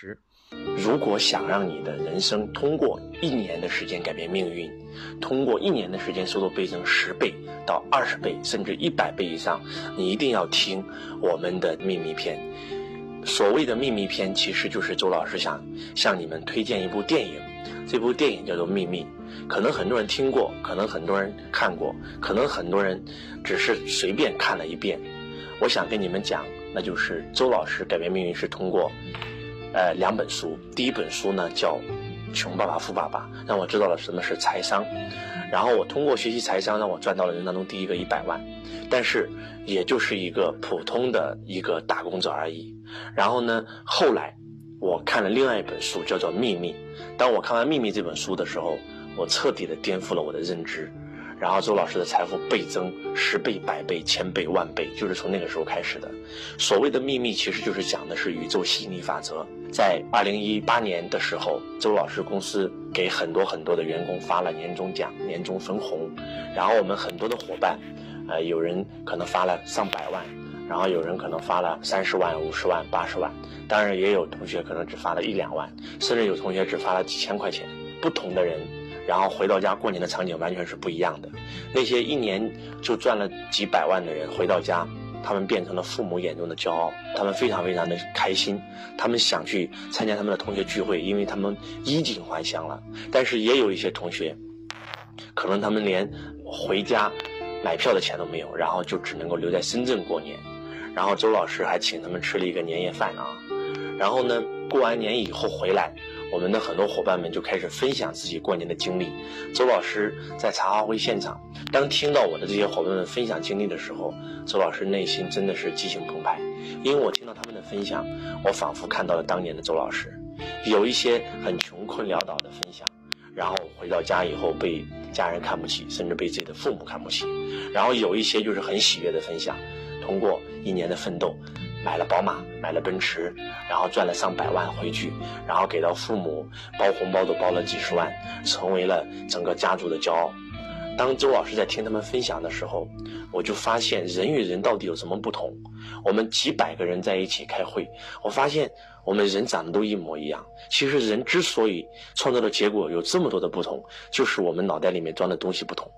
十。如果想让你的人生通过一年的时间改变命运，通过一年的时间收入倍增十倍到二十倍，甚至一百倍以上，你一定要听我们的秘密篇。所谓的秘密篇，其实就是周老师想向你们推荐一部电影，这部电影叫做《秘密》。可能很多人听过，可能很多人看过，可能很多人只是随便看了一遍。我想跟你们讲，那就是周老师改变命运是通过。呃，两本书，第一本书呢叫《穷爸爸富爸爸》，让我知道了什么是财商，然后我通过学习财商，让我赚到了人当中第一个一百万，但是也就是一个普通的一个打工者而已。然后呢，后来我看了另外一本书，叫做《秘密》。当我看完《秘密》这本书的时候，我彻底的颠覆了我的认知。然后周老师的财富倍增十倍、百倍、千倍、万倍，就是从那个时候开始的。所谓的秘密，其实就是讲的是宇宙吸引力法则。在二零一八年的时候，周老师公司给很多很多的员工发了年终奖、年终分红，然后我们很多的伙伴，呃，有人可能发了上百万，然后有人可能发了三十万、五十万、八十万，当然也有同学可能只发了一两万，甚至有同学只发了几千块钱。不同的人。然后回到家过年的场景完全是不一样的。那些一年就赚了几百万的人回到家，他们变成了父母眼中的骄傲，他们非常非常的开心，他们想去参加他们的同学聚会，因为他们衣锦还乡了。但是也有一些同学，可能他们连回家买票的钱都没有，然后就只能够留在深圳过年。然后周老师还请他们吃了一个年夜饭啊。然后呢，过完年以后回来。我们的很多伙伴们就开始分享自己过年的经历。周老师在茶话会现场，当听到我的这些伙伴们分享经历的时候，周老师内心真的是激情澎湃，因为我听到他们的分享，我仿佛看到了当年的周老师。有一些很穷困潦倒的分享，然后回到家以后被家人看不起，甚至被自己的父母看不起；然后有一些就是很喜悦的分享，通过一年的奋斗。买了宝马，买了奔驰，然后赚了上百万回去，然后给到父母包红包都包了几十万，成为了整个家族的骄傲。当周老师在听他们分享的时候，我就发现人与人到底有什么不同？我们几百个人在一起开会，我发现我们人长得都一模一样。其实人之所以创造的结果有这么多的不同，就是我们脑袋里面装的东西不同，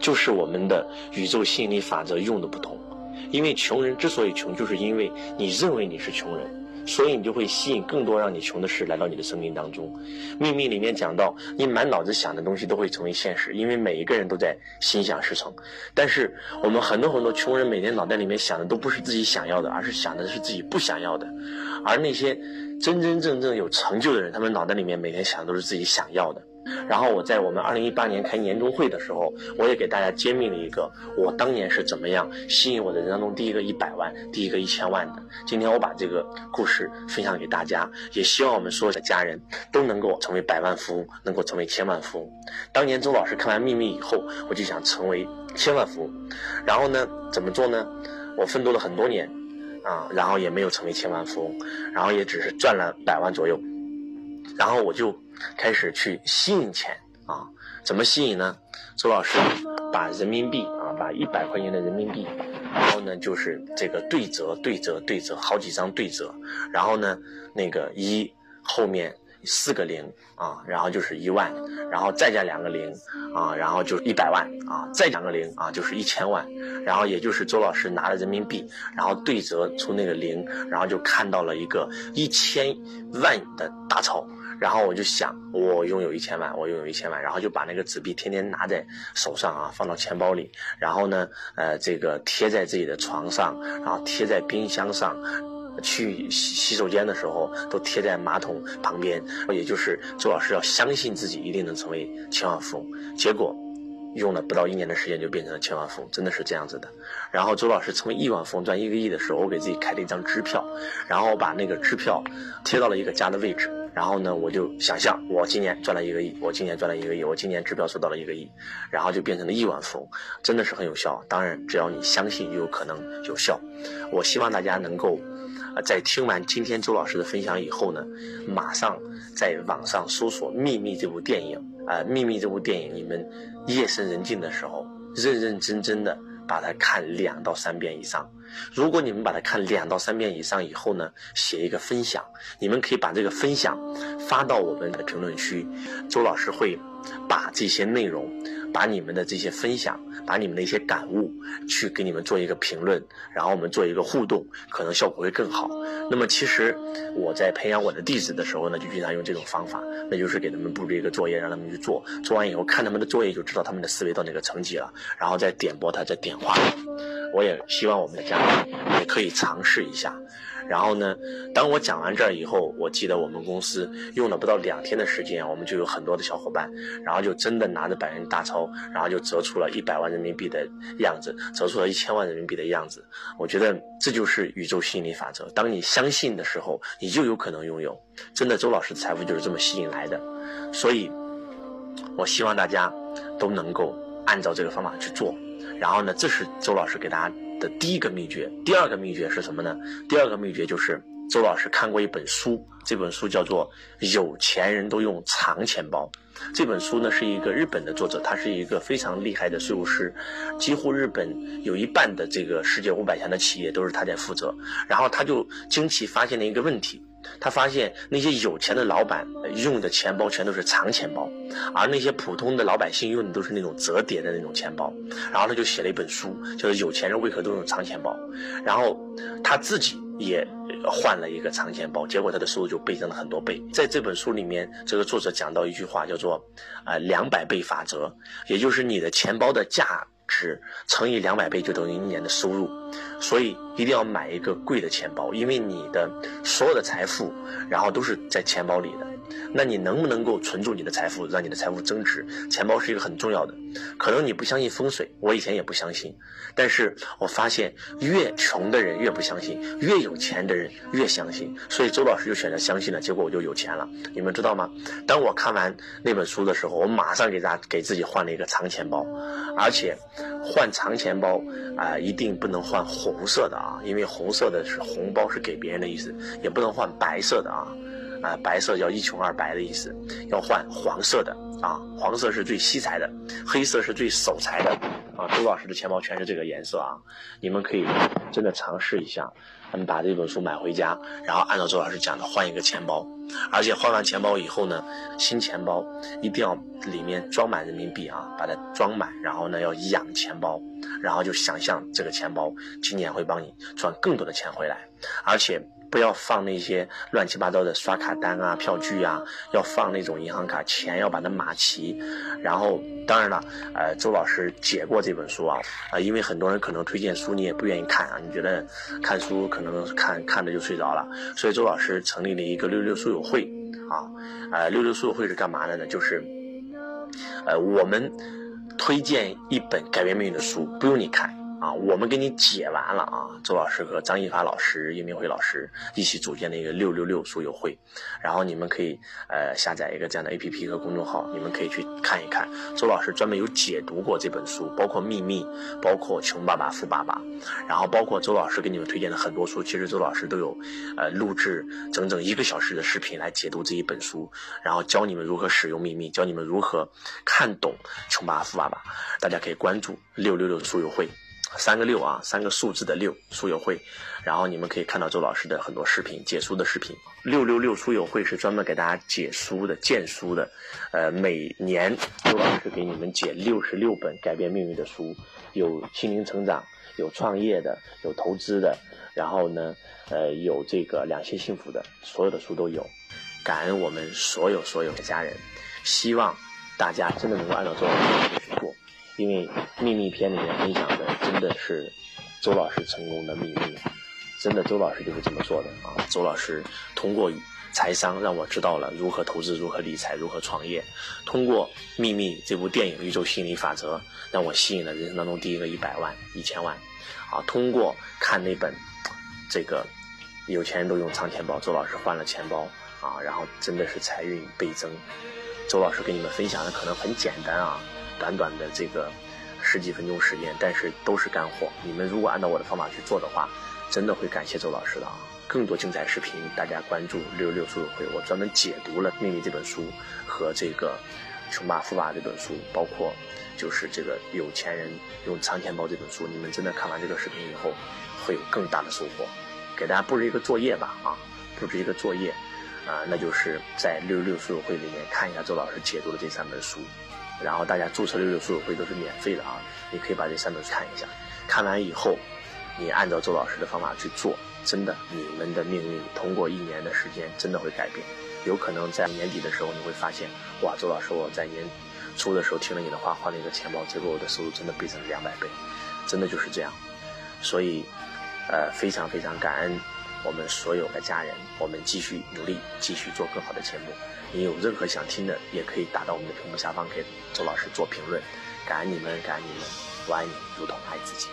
就是我们的宇宙吸引力法则用的不同。因为穷人之所以穷，就是因为你认为你是穷人，所以你就会吸引更多让你穷的事来到你的生命当中。秘密里面讲到，你满脑子想的东西都会成为现实，因为每一个人都在心想事成。但是我们很多很多穷人每天脑袋里面想的都不是自己想要的，而是想的是自己不想要的。而那些真真正正有成就的人，他们脑袋里面每天想的都是自己想要的。然后我在我们二零一八年开年终会的时候，我也给大家揭秘了一个我当年是怎么样吸引我的人当中第一个一百万、第一个一千万的。今天我把这个故事分享给大家，也希望我们所有的家人都能够成为百万富翁，能够成为千万富翁。当年周老师看完《秘密》以后，我就想成为千万富翁。然后呢，怎么做呢？我奋斗了很多年，啊，然后也没有成为千万富翁，然后也只是赚了百万左右。然后我就开始去吸引钱啊，怎么吸引呢？周老师把人民币啊，把一百块钱的人民币，然后呢就是这个对折、对折、对折，好几张对折，然后呢那个一后面四个零啊，然后就是一万，然后再加两个零啊，然后就是一百万啊，再两个零啊就是一千万，然后也就是周老师拿了人民币，然后对折出那个零，然后就看到了一个一千万的大钞。然后我就想，我拥有一千万，我拥有一千万，然后就把那个纸币天天拿在手上啊，放到钱包里，然后呢，呃，这个贴在自己的床上，然后贴在冰箱上，去洗洗手间的时候都贴在马桶旁边，也就是周老师要相信自己一定能成为千万富翁，结果。用了不到一年的时间就变成了千万富翁，真的是这样子的。然后周老师成为亿万富翁赚一个亿的时候，我给自己开了一张支票，然后把那个支票贴到了一个家的位置。然后呢，我就想象我今年赚了一个亿，我今年赚了一个亿，我今年支票收到了一个亿，然后就变成了亿万富翁，真的是很有效。当然，只要你相信，就有可能有效。我希望大家能够。啊在听完今天周老师的分享以后呢，马上在网上搜索《秘密》这部电影啊，《秘密》这部电影，你们夜深人静的时候，认认真真的把它看两到三遍以上，如果你们把它看两到三遍以上以后呢，写一个分享，你们可以把这个分享发到我们的评论区，周老师会把这些内容。把你们的这些分享，把你们的一些感悟，去给你们做一个评论，然后我们做一个互动，可能效果会更好。那么其实我在培养我的弟子的时候呢，就经常用这种方法，那就是给他们布置一个作业，让他们去做，做完以后看他们的作业，就知道他们的思维到哪个层级了，然后再点拨他，再点化。我也希望我们的家长也可以尝试一下。然后呢，当我讲完这儿以后，我记得我们公司用了不到两天的时间，我们就有很多的小伙伴，然后就真的拿着百元大钞，然后就折出了一百万人民币的样子，折出了一千万人民币的样子。我觉得这就是宇宙吸引力法则。当你相信的时候，你就有可能拥有。真的，周老师的财富就是这么吸引来的。所以，我希望大家都能够按照这个方法去做。然后呢，这是周老师给大家。的第一个秘诀，第二个秘诀是什么呢？第二个秘诀就是周老师看过一本书，这本书叫做《有钱人都用藏钱包》。这本书呢是一个日本的作者，他是一个非常厉害的税务师，几乎日本有一半的这个世界五百强的企业都是他在负责。然后他就惊奇发现了一个问题。他发现那些有钱的老板用的钱包全都是长钱包，而那些普通的老百姓用的都是那种折叠的那种钱包。然后他就写了一本书，叫做《有钱人为何都用长钱包》。然后他自己也换了一个长钱包，结果他的收入就倍增了很多倍。在这本书里面，这个作者讲到一句话，叫做“啊两百倍法则”，也就是你的钱包的价。值乘以两百倍就等于一年的收入，所以一定要买一个贵的钱包，因为你的所有的财富，然后都是在钱包里的。那你能不能够存住你的财富，让你的财富增值？钱包是一个很重要的。可能你不相信风水，我以前也不相信，但是我发现越穷的人越不相信，越有钱的人越相信。所以周老师就选择相信了，结果我就有钱了。你们知道吗？当我看完那本书的时候，我马上给大家给自己换了一个长钱包，而且换长钱包啊，一定不能换红色的啊，因为红色的是红包是给别人的意思，也不能换白色的啊。啊，白色叫一穷二白的意思，要换黄色的啊，黄色是最惜财的，黑色是最守财的啊。周老师的钱包全是这个颜色啊，你们可以真的尝试一下，他们，把这本书买回家，然后按照周老师讲的换一个钱包，而且换完钱包以后呢，新钱包一定要里面装满人民币啊，把它装满，然后呢要养钱包，然后就想象这个钱包今年会帮你赚更多的钱回来，而且。不要放那些乱七八糟的刷卡单啊、票据啊，要放那种银行卡，钱要把它码齐。然后，当然了，呃，周老师解过这本书啊，啊，因为很多人可能推荐书你也不愿意看啊，你觉得看书可能看看着就睡着了，所以周老师成立了一个六六书友会啊，呃，六六书友会是干嘛的呢？就是，呃，我们推荐一本改变命运的书，不用你看。啊，我们给你解完了啊！周老师和张一发老师、叶明辉老师一起组建了一个六六六书友会，然后你们可以呃下载一个这样的 A P P 和公众号，你们可以去看一看。周老师专门有解读过这本书，包括《秘密》，包括《穷爸爸富爸爸》，然后包括周老师给你们推荐的很多书，其实周老师都有呃录制整整一个小时的视频来解读这一本书，然后教你们如何使用《秘密》，教你们如何看懂《穷爸爸富爸爸》。大家可以关注六六六书友会。三个六啊，三个数字的六书友会，然后你们可以看到周老师的很多视频，解书的视频。六六六书友会是专门给大家解书的、荐书的。呃，每年周老师给你们解六十六本改变命运的书，有心灵成长，有创业的，有投资的，然后呢，呃，有这个两性幸福的，所有的书都有。感恩我们所有所有的家人，希望大家真的能够按照周老师的去做。因为秘密篇里面分享的真的是周老师成功的秘密，真的周老师就是这么做的啊！周老师通过财商让我知道了如何投资、如何理财、如何创业；通过秘密这部电影《宇宙心理法则》，让我吸引了人生当中第一个一百万、一千万。啊，通过看那本这个有钱人都用藏钱包，周老师换了钱包啊，然后真的是财运倍增。周老师给你们分享的可能很简单啊。短短的这个十几分钟时间，但是都是干货。你们如果按照我的方法去做的话，真的会感谢周老师的啊！更多精彩视频，大家关注六六书友会。我专门解读了《秘密》这本书和这个《穷爸富爸》这本书，包括就是这个有钱人用藏钱包这本书。你们真的看完这个视频以后，会有更大的收获。给大家布置一个作业吧，啊，布置一个作业，啊，那就是在六六书友会里面看一下周老师解读的这三本书，然后大家注册六六书友会都是免费的啊，你可以把这三本书看一下，看完以后，你按照周老师的方法去做，真的，你们的命运通过一年的时间真的会改变，有可能在年底的时候你会发现，哇，周老师我在年初的时候听了你的话换了一个钱包，结果我的收入真的倍增了两百倍，真的就是这样，所以。呃，非常非常感恩我们所有的家人，我们继续努力，继续做更好的节目。你有任何想听的，也可以打到我们的屏幕下方给周老师做评论。感恩你们，感恩你们，我爱你，如同爱自己。